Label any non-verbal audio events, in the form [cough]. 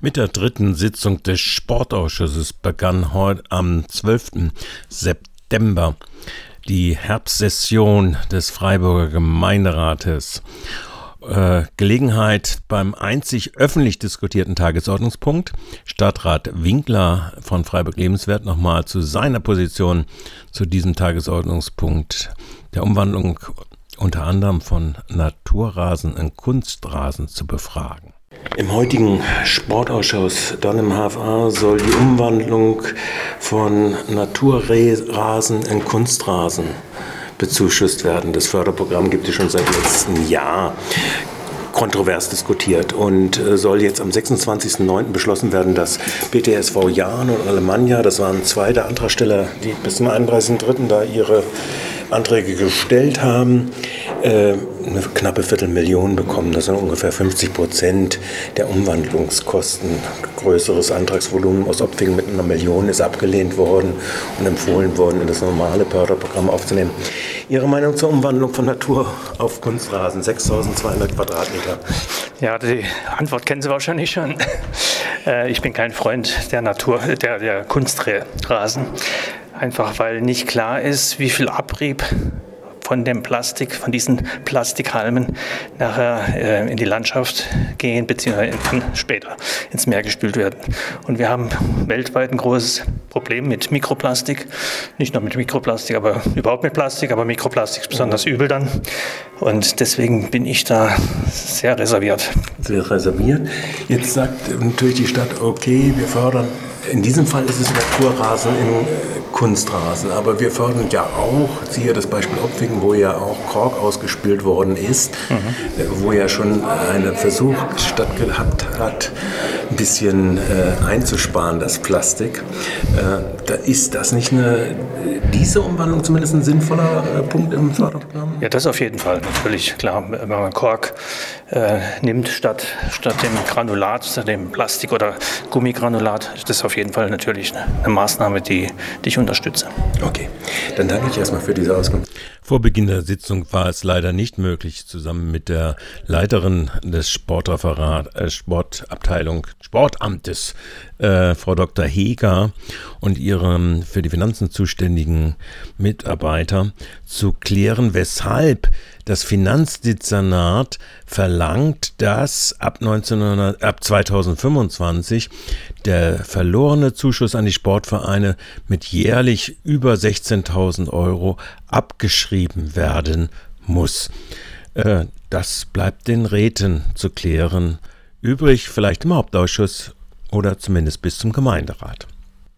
Mit der dritten Sitzung des Sportausschusses begann heute am 12. September die Herbstsession des Freiburger Gemeinderates. Äh, Gelegenheit beim einzig öffentlich diskutierten Tagesordnungspunkt. Stadtrat Winkler von Freiburg Lebenswert nochmal zu seiner Position zu diesem Tagesordnungspunkt der Umwandlung unter anderem von Naturrasen in Kunstrasen zu befragen. Im heutigen Sportausschuss dann im HFA soll die Umwandlung von Naturrasen in Kunstrasen bezuschusst werden. Das Förderprogramm gibt es schon seit letztem Jahr kontrovers diskutiert und äh, soll jetzt am 26.09. beschlossen werden, dass BTSV Jahn und Alemannia, das waren zwei der Antragsteller, die bis zum 31.03. da ihre Anträge gestellt haben, eine knappe Viertelmillion bekommen. Das sind ungefähr 50 Prozent der Umwandlungskosten. Größeres Antragsvolumen aus Opfingen mit einer Million ist abgelehnt worden und empfohlen worden, in das normale Förderprogramm aufzunehmen. Ihre Meinung zur Umwandlung von Natur auf Kunstrasen, 6200 Quadratmeter? Ja, die Antwort kennen Sie wahrscheinlich schon. [laughs] Äh, ich bin kein Freund der Natur, der, der Kunstrasen. Einfach weil nicht klar ist, wie viel Abrieb von dem Plastik, von diesen Plastikhalmen nachher äh, in die Landschaft gehen, beziehungsweise später ins Meer gespült werden. Und wir haben weltweit ein großes Problem mit Mikroplastik. Nicht nur mit Mikroplastik, aber überhaupt mit Plastik, aber Mikroplastik ist besonders übel dann. Und deswegen bin ich da sehr reserviert. Sehr reserviert. Jetzt sagt natürlich die Stadt, okay, wir fördern. In diesem Fall ist es Naturrasen in Kunstrasen. Aber wir fördern ja auch, siehe das Beispiel Opfingen, wo ja auch Kork ausgespült worden ist, mhm. wo ja schon ein Versuch stattgehabt hat, ein bisschen äh, einzusparen, das Plastik. Äh, da ist das nicht eine, diese Umwandlung zumindest ein sinnvoller äh, Punkt im Förderprogramm? Ja, das auf jeden Fall, natürlich, klar. Wenn man Kork äh, nimmt statt, statt dem Granulat, statt dem Plastik oder Gummigranulat, ist das auf jeden Fall natürlich eine, Maßnahme, die, die ich unterstütze. Okay, dann danke ich erstmal für diese Auskunft. Vor Beginn der Sitzung war es leider nicht möglich, zusammen mit der Leiterin des Sportreferat, äh, Sportabteilung, Sportamtes, äh, Frau Dr. Heger und ihrem für die Finanzen zuständigen Mitarbeiter zu klären, weshalb das Finanzdezernat verlangt, dass ab, 1900, ab 2025 der verlorene Zuschuss an die Sportvereine mit jährlich über 16.000 Euro abgeschrieben werden muss. Äh, das bleibt den Räten zu klären. Übrig vielleicht im Hauptausschuss oder zumindest bis zum Gemeinderat.